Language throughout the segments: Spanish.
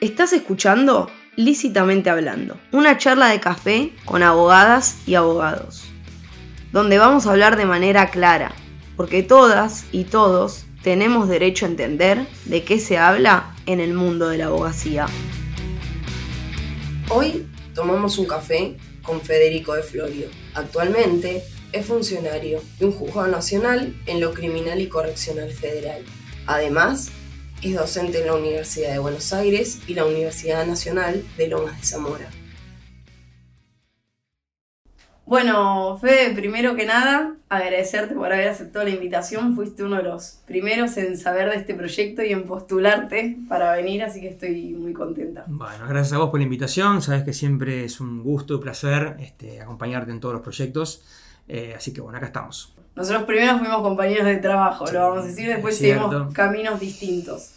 Estás escuchando Lícitamente Hablando, una charla de café con abogadas y abogados, donde vamos a hablar de manera clara, porque todas y todos tenemos derecho a entender de qué se habla en el mundo de la abogacía. Hoy tomamos un café con Federico de Florio. Actualmente es funcionario de un juzgado nacional en lo criminal y correccional federal. Además, es docente en la Universidad de Buenos Aires y la Universidad Nacional de Lomas de Zamora. Bueno, Fede, primero que nada, agradecerte por haber aceptado la invitación. Fuiste uno de los primeros en saber de este proyecto y en postularte para venir, así que estoy muy contenta. Bueno, gracias a vos por la invitación. Sabes que siempre es un gusto y placer este, acompañarte en todos los proyectos. Eh, así que bueno, acá estamos. Nosotros primero fuimos compañeros de trabajo, lo vamos a decir, después seguimos caminos distintos.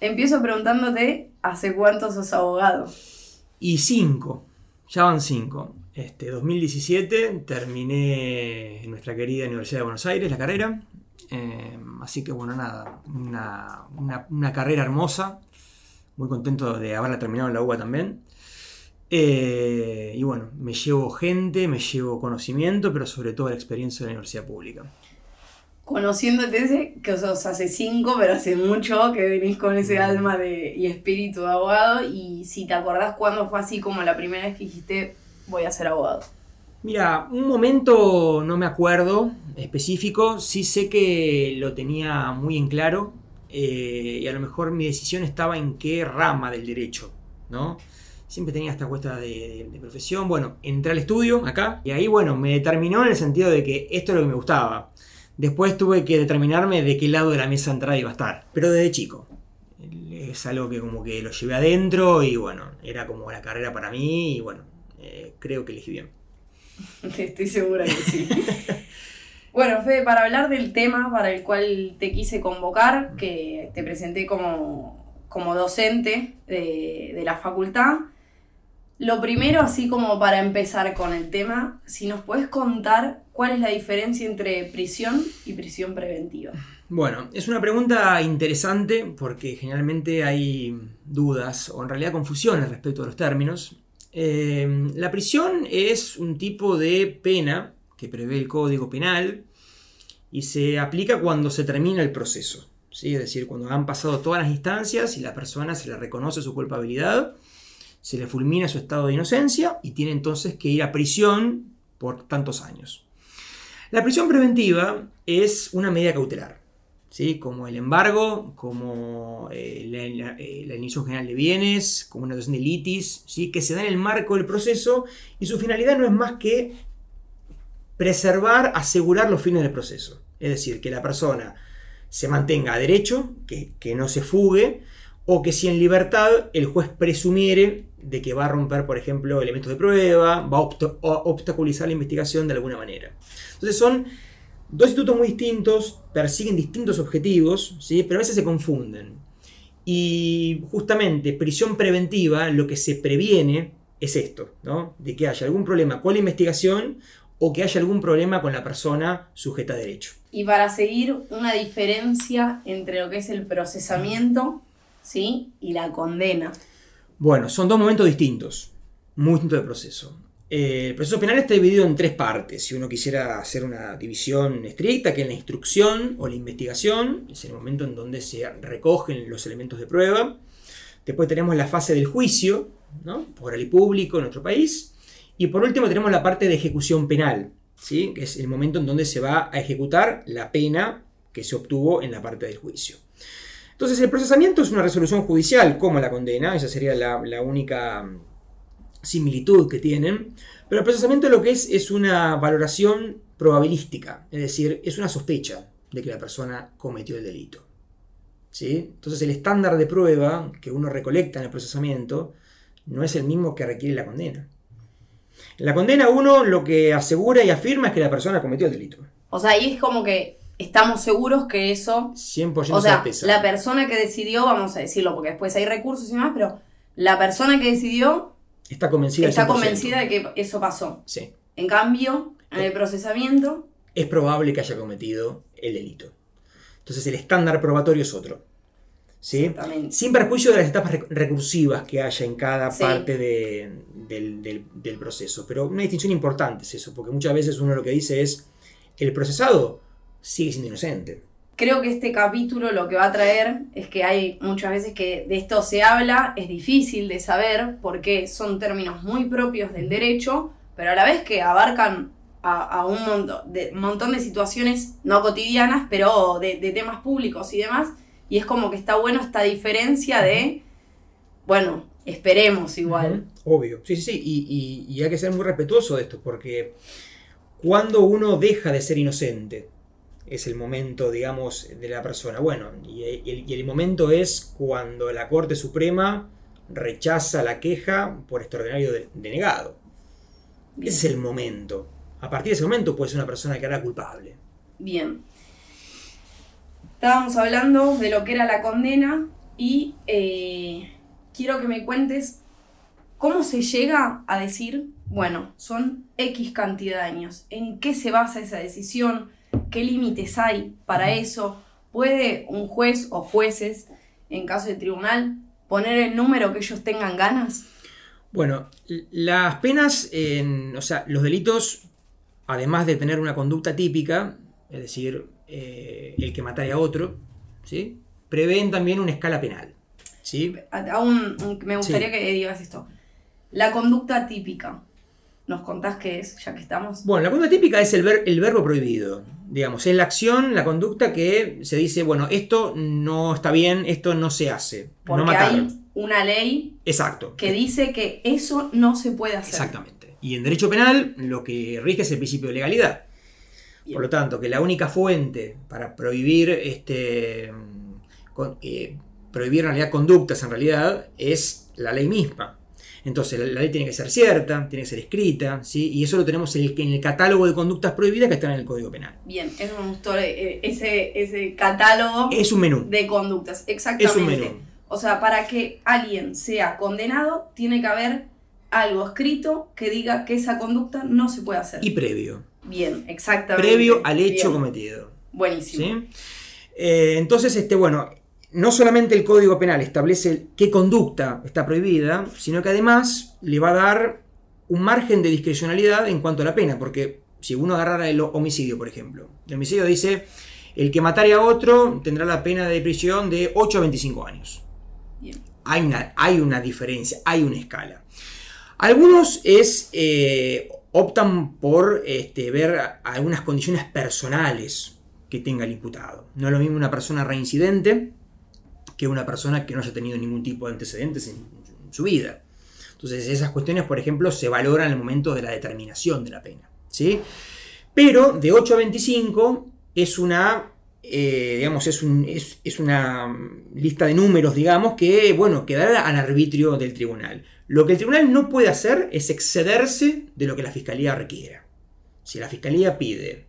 Empiezo preguntándote, ¿hace cuánto sos abogado? Y cinco, ya van cinco. Este, 2017 terminé en nuestra querida Universidad de Buenos Aires la carrera. Eh, así que bueno, nada, una, carrera hermosa. Muy contento de haberla terminado en la UBA también. Eh, y bueno, me llevo gente, me llevo conocimiento, pero sobre todo la experiencia de la universidad pública. Conociéndote, que sos hace cinco, pero hace mucho que venís con ese alma de, y espíritu de abogado. Y si te acordás cuándo fue así como la primera vez que dijiste, voy a ser abogado. Mira, un momento no me acuerdo específico, sí sé que lo tenía muy en claro eh, y a lo mejor mi decisión estaba en qué rama del derecho, ¿no? Siempre tenía esta cuesta de, profesión. Bueno, entré al estudio acá y ahí, bueno, me determinó en el sentido de que esto es lo que me gustaba. Después tuve que determinarme de qué lado de la mesa de entrada iba a estar, pero desde chico. Es algo que como que lo llevé adentro y bueno, era como la carrera para mí y bueno, eh, creo que elegí bien. Estoy segura que sí. bueno, Fede, para hablar del tema para el cual te quise convocar, que te presenté como, como docente de, de la facultad, lo primero, así como para empezar con el tema, si nos puedes contar cuál es la diferencia entre prisión y prisión preventiva. Bueno, es una pregunta interesante porque generalmente hay dudas o en realidad confusiones respecto a los términos. Eh, la prisión es un tipo de pena que prevé el Código Penal y se aplica cuando se termina el proceso. ¿sí? Es decir, cuando han pasado todas las instancias y la persona se le reconoce su culpabilidad se le fulmina su estado de inocencia y tiene entonces que ir a prisión por tantos años. La prisión preventiva es una medida cautelar, ¿sí? como el embargo, como eh, la, eh, general de bienes, como una dotación de litis, ¿sí? que se da en el marco del proceso y su finalidad no es más que preservar, asegurar los fines del proceso. Es decir, que la persona se mantenga a derecho, que, que no se fugue, o que si en libertad el juez presumiere de que va a romper, por ejemplo, elementos de prueba, va a obstaculizar la investigación de alguna manera. Entonces son dos institutos muy distintos, persiguen distintos objetivos, ¿sí? pero a veces se confunden. Y justamente prisión preventiva, lo que se previene es esto, ¿no? de que haya algún problema con la investigación o que haya algún problema con la persona sujeta a derecho. Y para seguir una diferencia entre lo que es el procesamiento ¿sí? y la condena. Bueno, son dos momentos distintos, muy distintos del proceso. Eh, el proceso penal está dividido en tres partes. Si uno quisiera hacer una división estricta, que es la instrucción o la investigación, es el momento en donde se recogen los elementos de prueba. Después tenemos la fase del juicio, ¿no? por el público en nuestro país. Y por último tenemos la parte de ejecución penal, ¿sí? que es el momento en donde se va a ejecutar la pena que se obtuvo en la parte del juicio. Entonces, el procesamiento es una resolución judicial, como la condena, esa sería la, única mm, similitud que tienen. Pero el procesamiento lo que es es una valoración probabilística, es decir, es una sospecha de que la persona cometió el delito. ¿Sí? Entonces el estándar de prueba que uno recolecta en el procesamiento no es el mismo que requiere la condena. En la condena uno lo que asegura y afirma es que la persona cometió el delito. O sea, ahí es como que estamos seguros que eso... 100% o sea, la persona que decidió, vamos a decirlo, porque después hay recursos y demás, pero la persona que decidió... Está convencida, está convencida de que eso pasó. Sí. En cambio, en el procesamiento... Es probable que haya cometido el delito. Entonces el estándar probatorio es otro. ¿sí? Sin perjuicio de las etapas recursivas que haya en cada parte del, proceso. Pero una distinción importante es eso, porque muchas veces uno lo que dice es, el procesado sigue siendo inocente. Creo que este capítulo lo que va a traer es que hay muchas veces que de esto se habla, es difícil de saber porque son términos muy propios del derecho, pero a la vez que abarcan a, un montón de, montón de situaciones no cotidianas, pero de, temas públicos y demás, y es como que está bueno esta diferencia de, bueno, esperemos igual. Obvio, sí, sí, sí, y, y hay que ser muy respetuoso de esto, porque cuando uno deja de ser inocente, es el momento, digamos, de la persona. Bueno, y el, momento es cuando la Corte Suprema rechaza la queja por extraordinario denegado. Ese es el momento. A partir de ese momento puede ser una persona que era culpable. Bien. Estábamos hablando de lo que era la condena y eh, quiero que me cuentes cómo se llega a decir, bueno, son X cantidad de años. ¿En qué se basa esa decisión? ¿Qué límites hay para eso? ¿Puede un juez o jueces, en caso de tribunal, poner el número que ellos tengan ganas? Bueno, las penas, o sea, los delitos, además de tener una conducta típica, es decir, eh, el que matare a otro, ¿sí? prevén también una escala penal. ¿sí? Aún me gustaría que digas esto. La conducta típica. ¿Nos contás qué es, ya que estamos? Bueno, la conducta típica es el, el verbo prohibido. Digamos, es la acción, la conducta que se dice, bueno, esto no está bien, esto no se hace. Porque no hay una ley Exacto. que dice que eso no se puede hacer. Exactamente. Y en derecho penal lo que rige es el principio de legalidad. Por lo tanto, que la única fuente para prohibir este eh, prohibir en realidad conductas en realidad es la ley misma. Entonces la, ley tiene que ser cierta, tiene que ser escrita, ¿sí? y eso lo tenemos en el, catálogo de conductas prohibidas que está en el Código Penal. Bien, eso me gustó, eh, ese, ese catálogo es un menú. de conductas, exactamente. Es un menú. O sea, para que alguien sea condenado, tiene que haber algo escrito que diga que esa conducta no se puede hacer. Y previo. Bien, exactamente. Previo al hecho cometido. Buenísimo. Eh, entonces, este, bueno, no solamente el Código Penal establece qué conducta está prohibida, sino que además le va a dar un margen de discrecionalidad en cuanto a la pena, porque si uno agarrara el homicidio, por ejemplo, el homicidio dice, el que matare a otro tendrá la pena de prisión de 8 a 25 años. Hay, una, hay una diferencia, hay una escala. Algunos es, eh, optan por este, ver algunas condiciones personales que tenga el imputado. No es lo mismo una persona reincidente que una persona que no haya tenido ningún tipo de antecedentes en, su vida. Entonces esas cuestiones, por ejemplo, se valoran en el momento de la determinación de la pena. ¿sí? Pero de 8 a 25 es una, eh, digamos, es, una lista de números, digamos, que, bueno, quedará al arbitrio del tribunal. Lo que el tribunal no puede hacer es excederse de lo que la fiscalía requiera. Si la fiscalía pide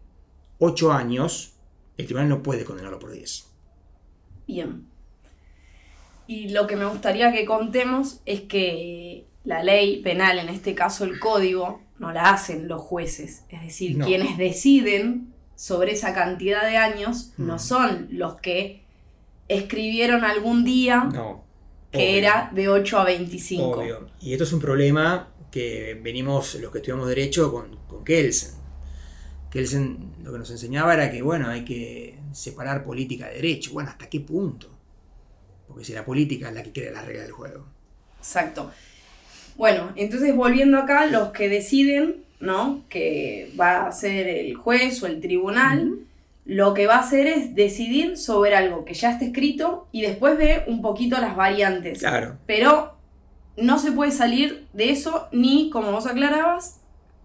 8 años, el tribunal no puede condenarlo por 10. Bien. Y lo que me gustaría que contemos es que la ley penal, en este caso el código, no la hacen los jueces. Es decir, quienes deciden sobre esa cantidad de años no mm. son los que escribieron algún día que era de 8 a 25. Obvio. Y esto es un problema que venimos los que estudiamos derecho con, con Kelsen. Kelsen lo que nos enseñaba era que, bueno, hay que separar política de derecho. Bueno, ¿hasta qué punto? Porque si la política es la que crea la regla del juego. Exacto. Bueno, entonces volviendo acá, los que deciden, ¿no? Que va a ser el juez o el tribunal, lo que va a hacer es decidir sobre algo que ya está escrito y después ve un poquito las variantes. Claro. Pero no se puede salir de eso ni, como vos aclarabas,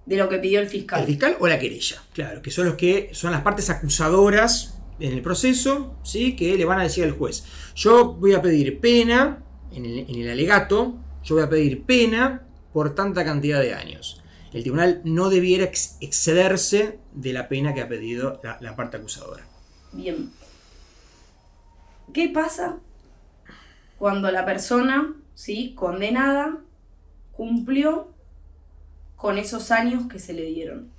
de lo que pidió el fiscal. El fiscal o la querella, claro, que son los que son las partes acusadoras en el proceso, ¿sí? que le van a decir al juez, yo voy a pedir pena, en el, alegato, yo voy a pedir pena por tanta cantidad de años. El tribunal no debiera excederse de la pena que ha pedido la, parte acusadora. Bien. ¿Qué pasa cuando la persona, ¿sí? condenada, cumplió con esos años que se le dieron?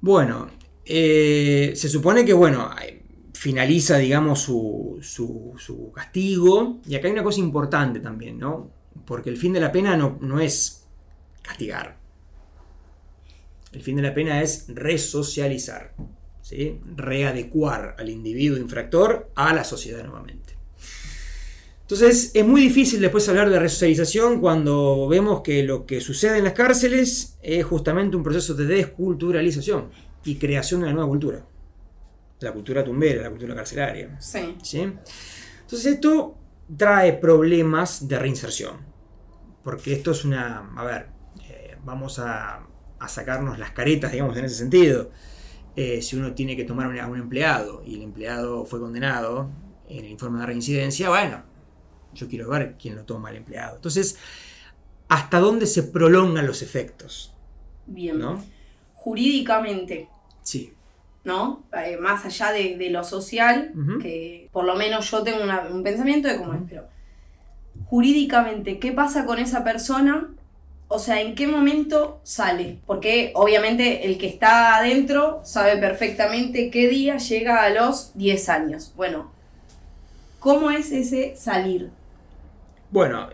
Bueno, eh, se supone que, bueno, finaliza, digamos, su, su- castigo. Y acá hay una cosa importante también, ¿no? Porque el fin de la pena no, no es castigar. El fin de la pena es resocializar, ¿sí? readecuar al individuo infractor a la sociedad nuevamente. Entonces es muy difícil después hablar de resocialización cuando vemos que lo que sucede en las cárceles es justamente un proceso de desculturalización y creación de una nueva cultura. La cultura tumbera, la cultura carcelaria. Sí. ¿sí? Entonces esto trae problemas de reinserción. Porque esto es una... A ver, eh, vamos a, a sacarnos las caretas, digamos, en ese sentido. Eh, si uno tiene que tomar a un empleado y el empleado fue condenado en el informe de reincidencia, bueno, yo quiero ver quién lo toma el empleado. Entonces, ¿hasta dónde se prolongan los efectos? Bien. ¿No? Jurídicamente, Sí. ¿no? Eh, más allá de, de lo social, que por lo menos yo tengo una- un pensamiento de cómo es, pero jurídicamente, ¿qué pasa con esa persona? O sea, ¿en qué momento sale? Porque obviamente el que está adentro sabe perfectamente qué día llega a los 10 años. Bueno, ¿cómo es ese salir? Bueno,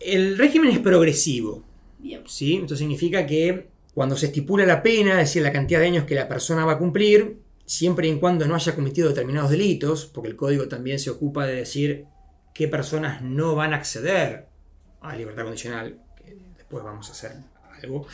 el régimen es progresivo. Bien. ¿sí? Esto significa que cuando se estipula la pena, es decir, la cantidad de años que la persona va a cumplir, siempre y en cuando no haya cometido determinados delitos, porque el código también se ocupa de decir qué personas no van a acceder a libertad condicional, que después vamos a hacer algo.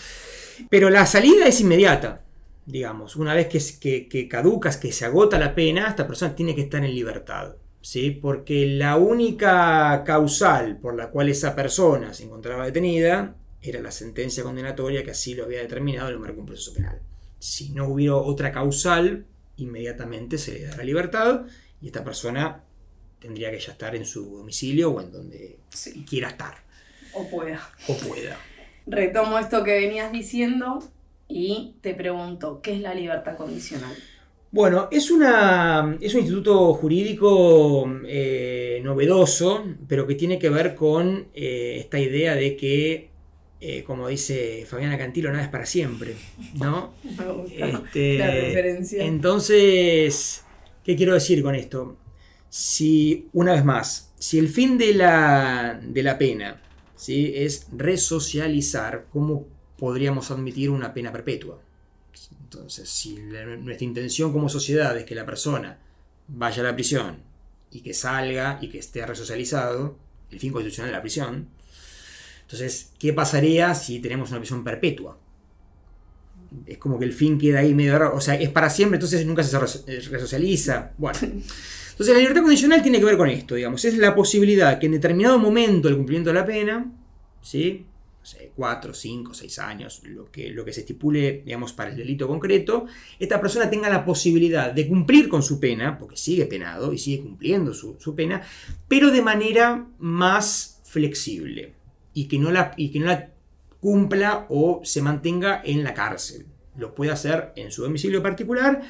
Pero la salida es inmediata, digamos. Una vez que, que, caducas, que se agota la pena, esta persona tiene que estar en libertad. ¿sí? Porque la única causal por la cual esa persona se encontraba detenida era la sentencia condenatoria que así lo había determinado en el marco de un proceso penal. Si no hubiera otra causal, inmediatamente se le da la libertad y esta persona tendría que ya estar en su domicilio o en donde Sí. quiera estar O pueda. o pueda. Retomo esto que venías diciendo y te pregunto, ¿qué es la libertad condicional? Bueno, es, una, es un instituto jurídico eh, novedoso, pero que tiene que ver con eh, esta idea de que, eh, como dice Fabiana Cantilo, nada es para siempre, ¿no? Gusta Este, la referencia. Entonces, ¿qué quiero decir con esto? Si, una vez más, si el fin de la, de la pena ¿sí? es resocializar, ¿cómo podríamos admitir una pena perpetua? Entonces, si la- nuestra intención como sociedad es que la persona vaya a la prisión y que salga y que esté resocializado, el fin constitucional de la prisión, entonces, ¿qué pasaría si tenemos una prisión perpetua? Es como que el fin queda ahí medio raro. O sea, es para siempre, entonces nunca se eh, resocializa. Bueno. Entonces, la libertad condicional tiene que ver con esto, digamos. Es la posibilidad que en determinado momento del cumplimiento de la pena, ¿sí? No sé, cuatro, cinco, seis años, lo que, lo que se estipule, digamos, para el delito concreto, esta persona tenga la posibilidad de cumplir con su pena, porque sigue penado y sigue cumpliendo su, su pena, pero de manera más flexible y que no la, y que no la cumpla o se mantenga en la cárcel. Lo puede hacer en su domicilio particular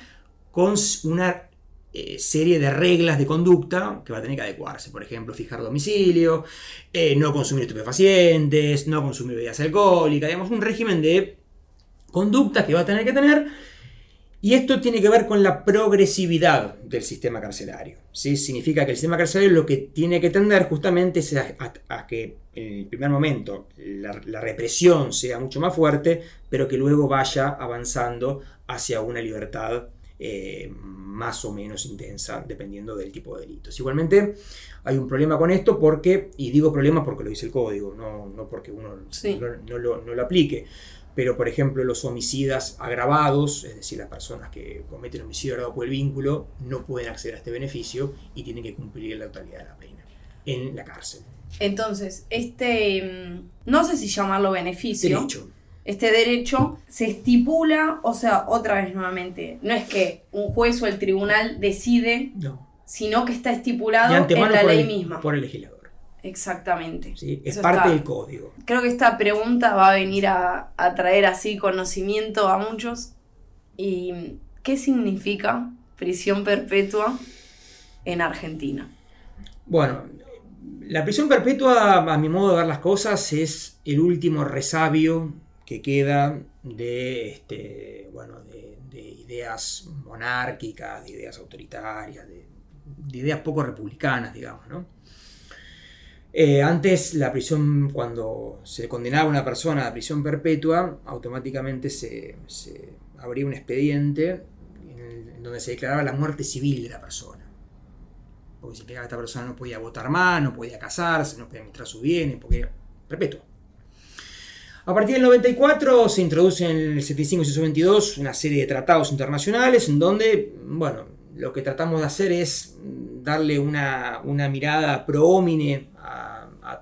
con una eh, serie de reglas de conducta que va a tener que adecuarse. Por ejemplo, fijar domicilio, eh, no consumir estupefacientes, no consumir bebidas alcohólicas, digamos, un régimen de conductas que va a tener que tener. Y esto tiene que ver con la progresividad del sistema carcelario. ¿sí? Significa que el sistema carcelario lo que tiene que tender justamente es a, a- a que en el primer momento la, la represión sea mucho más fuerte, pero que luego vaya avanzando hacia una libertad eh, más o menos intensa, dependiendo del tipo de delitos. Igualmente, hay un problema con esto porque, y digo problema porque lo dice el código, no, no porque uno Sí. no, no lo, no lo aplique. Pero, por ejemplo, los homicidas agravados, es decir, las personas que cometen homicidio agravado por el vínculo, no pueden acceder a este beneficio y tienen que cumplir la totalidad de la pena en la cárcel. Entonces, este, mm, no sé si llamarlo beneficio, Derecho. este derecho se estipula, o sea, otra vez nuevamente, no es que un juez o el tribunal decide, No. sino que está estipulado en la ley el, misma. por el legislador. Exactamente. ¿sí? Es Eso parte está- del código. Creo que esta pregunta va a venir a, a traer así conocimiento a muchos. ¿Y qué significa prisión perpetua en Argentina? Bueno, la prisión perpetua, a mi modo de ver las cosas, es el último resabio que queda de, este, bueno, de, ideas monárquicas, de ideas autoritarias, de, ideas poco republicanas, digamos, ¿no? Eh, antes la prisión, cuando se condenaba a una persona a prisión perpetua, automáticamente se, abría un expediente en, donde se declaraba la muerte civil de la persona. Porque significaba que esta persona no podía votar más, no podía casarse, no podía administrar sus bienes, porque era perpetua. A partir del 94 se introduce en el 75 y 122 una serie de tratados internacionales en donde, bueno, lo que tratamos de hacer es darle una, mirada pro a,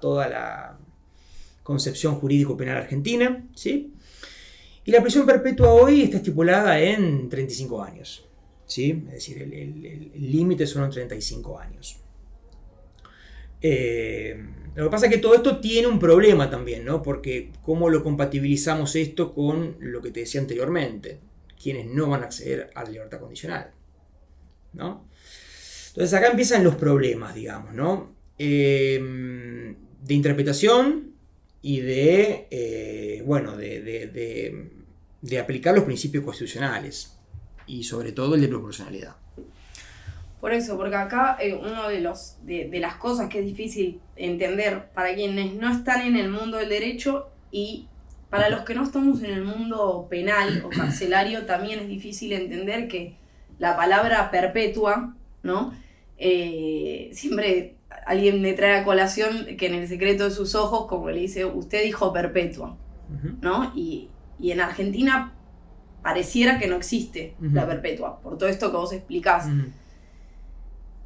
toda la concepción jurídico-penal argentina, ¿sí? Y la prisión perpetua hoy está estipulada en 35 años, ¿sí? Es decir, el límite son 35 años. Eh, lo que pasa es que todo esto tiene un problema también, ¿no? Porque cómo lo compatibilizamos esto con lo que te decía anteriormente, quienes no van a acceder a la libertad condicional, ¿no? Entonces acá empiezan los problemas, digamos, ¿no? Eh, de interpretación y de, eh, bueno, de, de aplicar los principios constitucionales y sobre todo el de proporcionalidad. Por eso, porque acá eh, uno de los de, las cosas que es difícil entender para quienes no están en el mundo del derecho y para los que no estamos en el mundo penal o carcelario también es difícil entender que la palabra perpetua, ¿no? Eh, siempre alguien me trae a colación que en el secreto de sus ojos, como le dice, usted dijo perpetua, ¿no? Y, en Argentina pareciera que no existe la perpetua, por todo esto que vos explicás.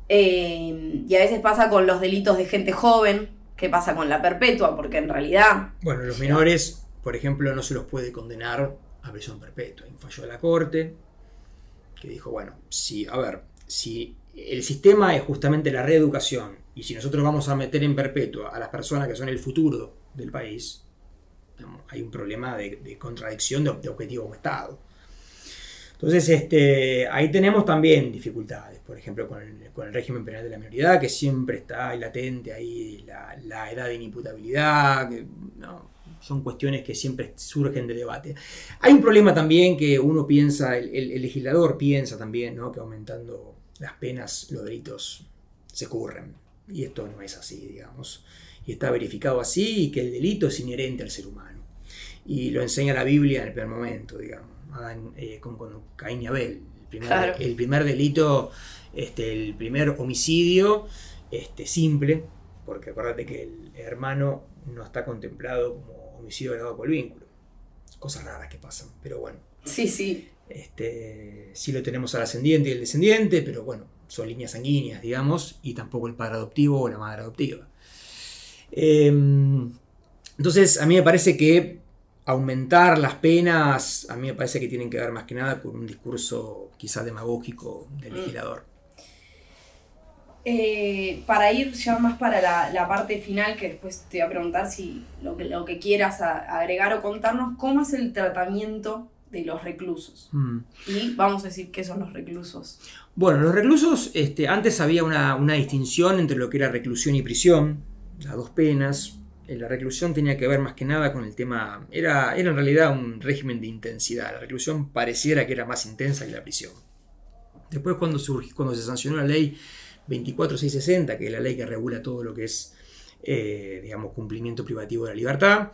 Eh, y a veces pasa con los delitos de gente joven, que pasa con la perpetua, porque en realidad... Bueno, los menores, por ejemplo, no se los puede condenar a prisión perpetua. Hay un fallo de la Corte que dijo, bueno, si, a ver, si el sistema es justamente la reeducación y si nosotros vamos a meter en perpetua a las personas que son el futuro del país, hay un problema de, contradicción de, de como Estado. Entonces, este, ahí tenemos también dificultades, por ejemplo, con el, régimen penal de la minoridad, que siempre está latente ahí la, edad de inimputabilidad, son cuestiones que siempre surgen de debate. Hay un problema también que uno piensa, el, legislador piensa también, ¿no? que aumentando las penas los delitos se curren. Y esto no es así, digamos. Y está verificado así y que el delito es inherente al ser humano. Y lo enseña la Biblia en el primer momento, digamos. Eh, con, Caín y Abel. El primer, delito, este, el primer homicidio este, simple, porque acuérdate que el hermano no está contemplado como homicidio grabado por el vínculo. Cosas raras que pasan, pero bueno. Sí, sí. Este, sí lo tenemos al ascendiente y el descendiente, pero bueno, son líneas sanguíneas, digamos, y tampoco el padre adoptivo o la madre adoptiva. Em, entonces, a mí me parece que aumentar las penas, a mí me parece que tienen que ver más que nada con un discurso quizás demagógico del mm. legislador. Eh, para ir ya más para la, parte final, que después te voy a preguntar si lo que, lo que quieras agregar o contarnos, ¿cómo es el tratamiento de los reclusos? Mm. Y vamos a decir qué son los reclusos. Bueno, los reclusos, este, antes había una, una distinción entre lo que era reclusión y prisión, las dos penas, eh, la reclusión tenía que ver más que nada con el tema, era, era en realidad un régimen de intensidad, la reclusión pareciera que era más intensa que la prisión. Después cuando, cuando se sancionó la ley 24660, que es la ley que regula todo lo que es, eh, digamos, cumplimiento privativo de la libertad,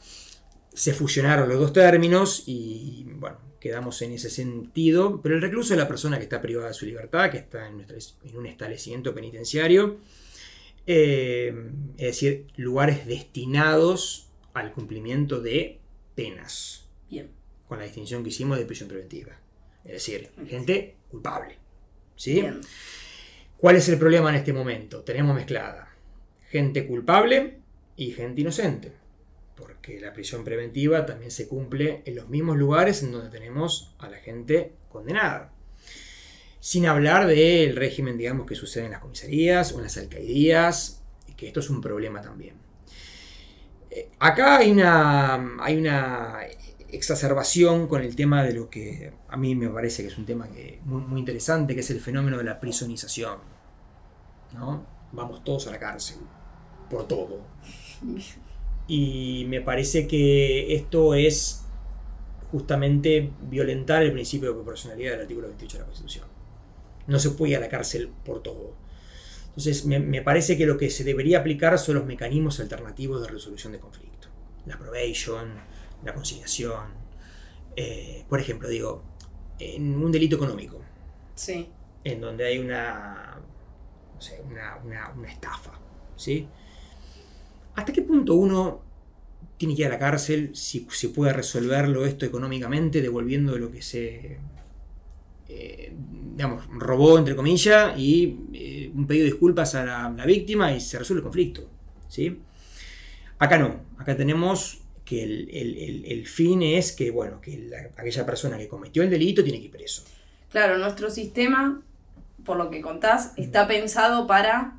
se fusionaron los dos términos y, bueno, quedamos en ese sentido, pero el recluso es la persona que está privada de su libertad, que está en, un establecimiento penitenciario, eh, es decir, lugares destinados al cumplimiento de penas. Bien. Con la distinción que hicimos de prisión preventiva. Es decir, gente culpable. ¿Sí? ¿Cuál es el problema en este momento? Tenemos mezclada gente culpable y gente inocente. Porque la prisión preventiva también se cumple en los mismos lugares en donde tenemos a la gente condenada. Sin hablar del régimen, digamos, que sucede en las comisarías o en las alcaldías, que esto es un problema también. Eh, acá hay una, exacerbación con el tema de lo que a mí me parece que es un tema muy, interesante, que es el fenómeno de la prisonización. ¿no? Vamos todos a la cárcel, por todo. Y me parece que esto es justamente violentar el principio de proporcionalidad del artículo 28 de la Constitución. No se puede ir a la cárcel por todo. Entonces, me, parece que lo que se debería aplicar son los mecanismos alternativos de resolución de conflicto. La probation, la conciliación. Eh, por ejemplo, digo, en un delito económico. Sí. En donde hay una, no sé, una, una estafa. ¿Sí? ¿Hasta qué punto uno tiene que ir a la cárcel si se puede resolverlo esto económicamente, devolviendo lo que se eh, digamos, robó, entre comillas, y eh, un pedido de disculpas a la, víctima y se resuelve el conflicto. ¿sí? Acá no, acá tenemos que el, fin es que, bueno, que aquella persona que cometió el delito tiene que ir preso. Claro, nuestro sistema, por lo que contás, está pensado para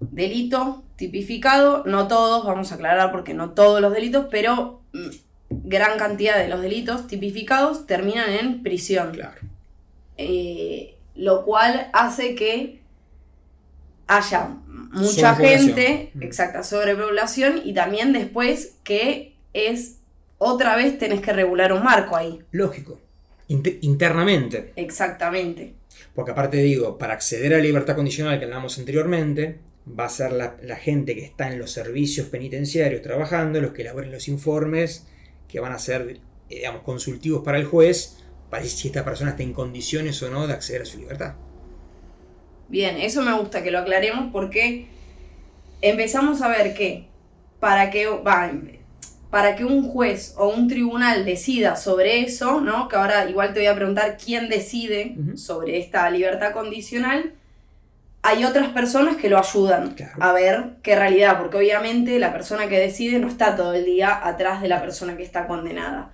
delito tipificado, no todos, vamos a aclarar porque no todos los delitos, pero mm, gran cantidad de los delitos tipificados terminan en prisión. Claro. Eh, lo cual hace que haya mucha gente, exacta, sobrepoblación y también después que es otra vez tenés que regular un marco ahí. Lógico, internamente. Exactamente. Porque aparte digo, para acceder a la libertad condicional que hablamos anteriormente, va a ser la, gente que está en los servicios penitenciarios trabajando, los que elaboren los informes, que van a ser, digamos, consultivos para el juez, para decir si esta persona está en condiciones o no de acceder a su libertad. Bien, eso me gusta que lo aclaremos porque empezamos a ver que para que, para que un juez o un tribunal decida sobre eso, ¿no? Que ahora igual te voy a preguntar quién decide sobre esta libertad condicional, hay otras personas que lo ayudan a ver qué realidad, porque obviamente la persona que decide no está todo el día atrás de la persona que está condenada.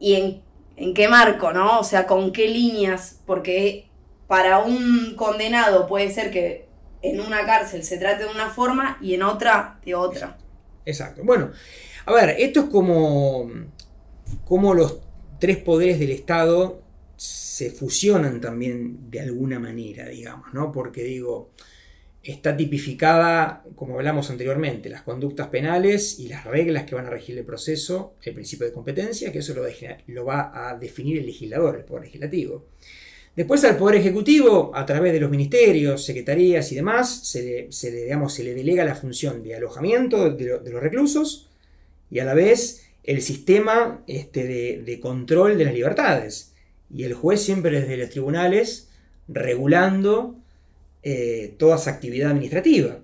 ¿Y en, qué marco, no? O sea, con qué líneas, porque para un condenado puede ser que en una cárcel se trate de una forma y en otra de otra. Exacto. Bueno, a ver, esto es como, como los tres poderes del Estado se fusionan también de alguna manera, digamos, ¿no? Porque digo, está tipificada, como hablamos anteriormente, las conductas penales y las reglas que van a regir el proceso, el principio de competencia, que eso lo, va a definir el legislador, el Poder Legislativo. Después al Poder Ejecutivo, a través de los ministerios, secretarías y demás, se le, digamos, se le delega la función de alojamiento de, los reclusos y a la vez el sistema este, de control de las libertades y el juez siempre desde los tribunales regulando eh, toda esa actividad administrativa.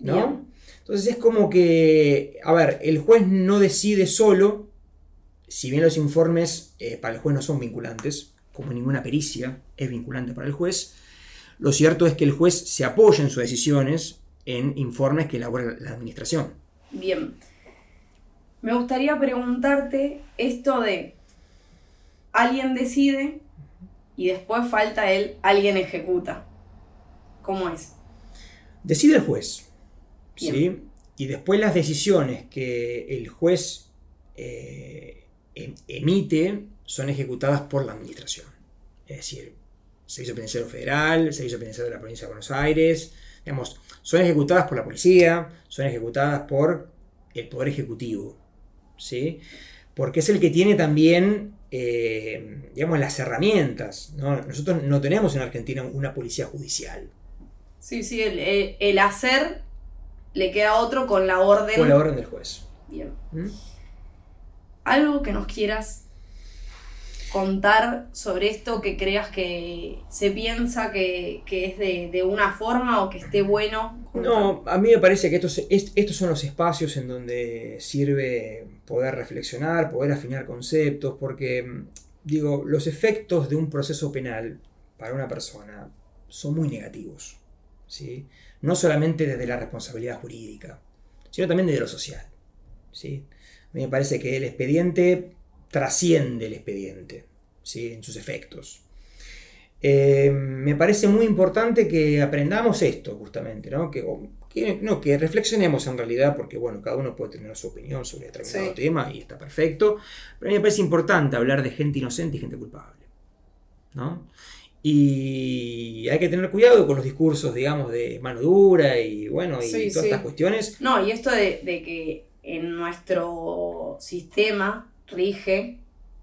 ¿no? Entonces es como que, a ver, el juez no decide solo, si bien los informes eh, para el juez no son vinculantes, como ninguna pericia es vinculante para el juez, lo cierto es que el juez se apoya en sus decisiones en informes que elabora la administración. Bien. Me gustaría preguntarte esto de alguien decide y después falta él, alguien ejecuta. ¿Cómo es? Decide el juez. ¿sí? Y después las decisiones que el juez eh, em, emite son ejecutadas por la administración. Es decir, Servicio Penitenciario Federal, Servicio Penitenciario de la Provincia de Buenos Aires, digamos, son ejecutadas por la policía, son ejecutadas por el Poder Ejecutivo. ¿sí? Porque es el que tiene también eh, digamos, las herramientas. Nosotros no tenemos en Argentina una policía judicial. Sí, sí, el, hacer le queda a otro con la orden. Con la orden del juez. Bien. ¿Mm? Algo que nos quieras contar sobre esto que creas que se piensa que, es de, una forma o que esté bueno? No, a mí me parece que estos, estos son los espacios en donde sirve poder reflexionar, poder afinar conceptos, porque digo, los efectos de un proceso penal para una persona son muy negativos. ¿sí? No solamente desde la responsabilidad jurídica, sino también desde lo social. ¿sí? A mí me parece que el expediente trasciende el expediente ¿sí? en sus efectos. Eh, me parece muy importante que aprendamos esto, justamente, ¿no? Que, no, que reflexionemos en realidad, porque bueno, cada uno puede tener su opinión sobre determinado tema y está perfecto, pero a mí me parece importante hablar de gente inocente y gente culpable. ¿no? Y hay que tener cuidado con los discursos, digamos, de mano dura y bueno, y todas estas cuestiones. No, y esto de, de que en nuestro sistema rige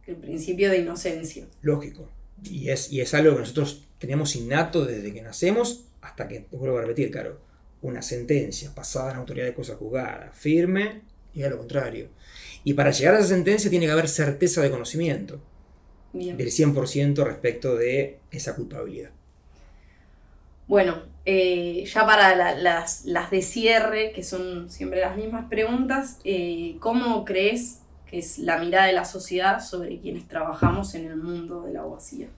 el principio de inocencia. Lógico. Y es, y es algo que nosotros tenemos innato desde que nacemos hasta que, vuelvo a repetir, Caro, una sentencia pasada en la autoridad de cosas juzgadas, firme, y a lo contrario. Y para llegar a esa sentencia tiene que haber certeza de conocimiento Bien. del 100% respecto de esa culpabilidad. Bueno, eh, ya para la- las, las de cierre, que son siempre las mismas preguntas, eh, ¿cómo crees que es la mirada de la sociedad sobre quienes trabajamos en el mundo de la abogacía?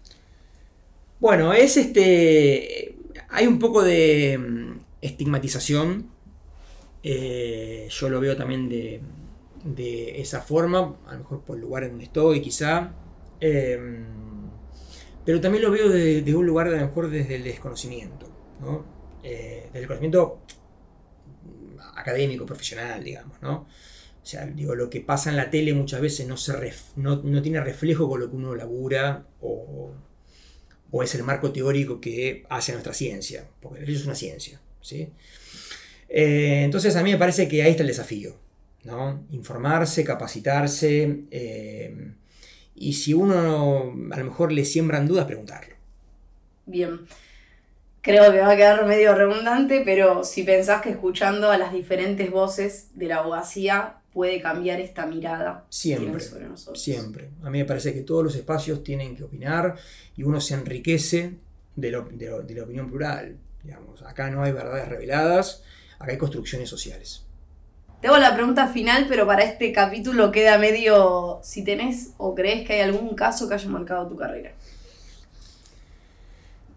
Bueno, es este. Hay un poco de mm, estigmatización. eh, yo lo veo también de, de esa forma, a lo mejor por el lugar en donde estoy, quizá. eh, pero también lo veo de, de un lugar, a lo mejor desde el desconocimiento, ¿no? Eh, desde el conocimiento académico, profesional, digamos, ¿no? O sea, digo, lo que pasa en la tele muchas veces no, se no, no tiene reflejo con lo que uno labura o, o es el marco teórico que hace nuestra ciencia, porque el es una ciencia. ¿sí? Eh, entonces a mí me parece que ahí está el desafío, ¿no? informarse, capacitarse, eh, y si uno a lo mejor le siembran dudas, preguntarlo. Bien. Creo que va a quedar medio redundante, pero si pensás que escuchando a las diferentes voces de la abogacía puede cambiar esta mirada Siempre. sobre nosotros. Siempre. A mí me parece que todos los espacios tienen que opinar y uno se enriquece de, lo- de lo- de la opinión plural. Digamos. Acá no hay verdades reveladas, acá hay construcciones sociales. Tengo la pregunta final, pero para este capítulo queda medio si tenés o crees que hay algún caso que haya marcado tu carrera.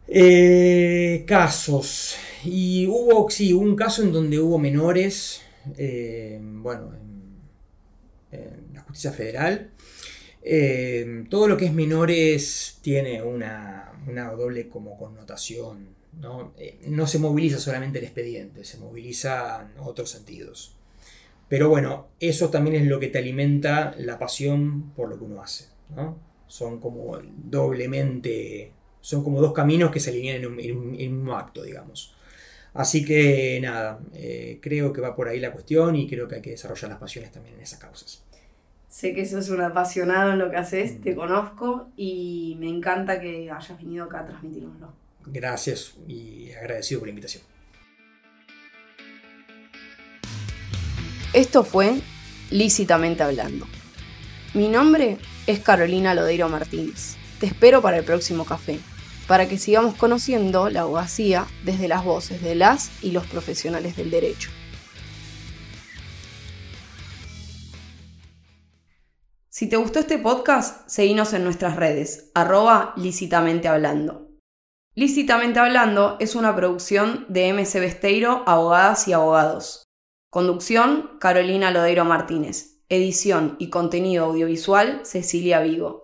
Eh, casos. Y hubo, sí, hubo un caso en donde hubo menores, eh, bueno, en, la justicia federal. Eh, todo lo que es menores tiene una, una doble como connotación. ¿no? Eh, no se moviliza solamente el expediente, se movilizan otros sentidos. Pero bueno, eso también es lo que te alimenta la pasión por lo que uno hace. ¿no? Son como doblemente son como dos caminos que se alinean en un, en un- acto, digamos. Así que nada, eh, creo que va por ahí la cuestión y creo que hay que desarrollar las pasiones también en esas causas. Sé que sos un apasionado en lo que haces, Mm. te conozco y me encanta que hayas venido acá a transmitirnoslo. Gracias y agradecido por la invitación. Esto fue Lícitamente Hablando. Mi nombre es Carolina Lodeiro Martínez. Te espero para el próximo café, para que sigamos conociendo la abogacía desde las voces de las y los profesionales del derecho. Si te gustó este podcast, seguinos en nuestras redes, arroba lícitamente hablando. Lícitamente Hablando es una producción de MC Besteiro, Abogadas y Abogados. Conducción, Carolina Lodeiro Martínez. Edición y contenido audiovisual, Cecilia Vigo.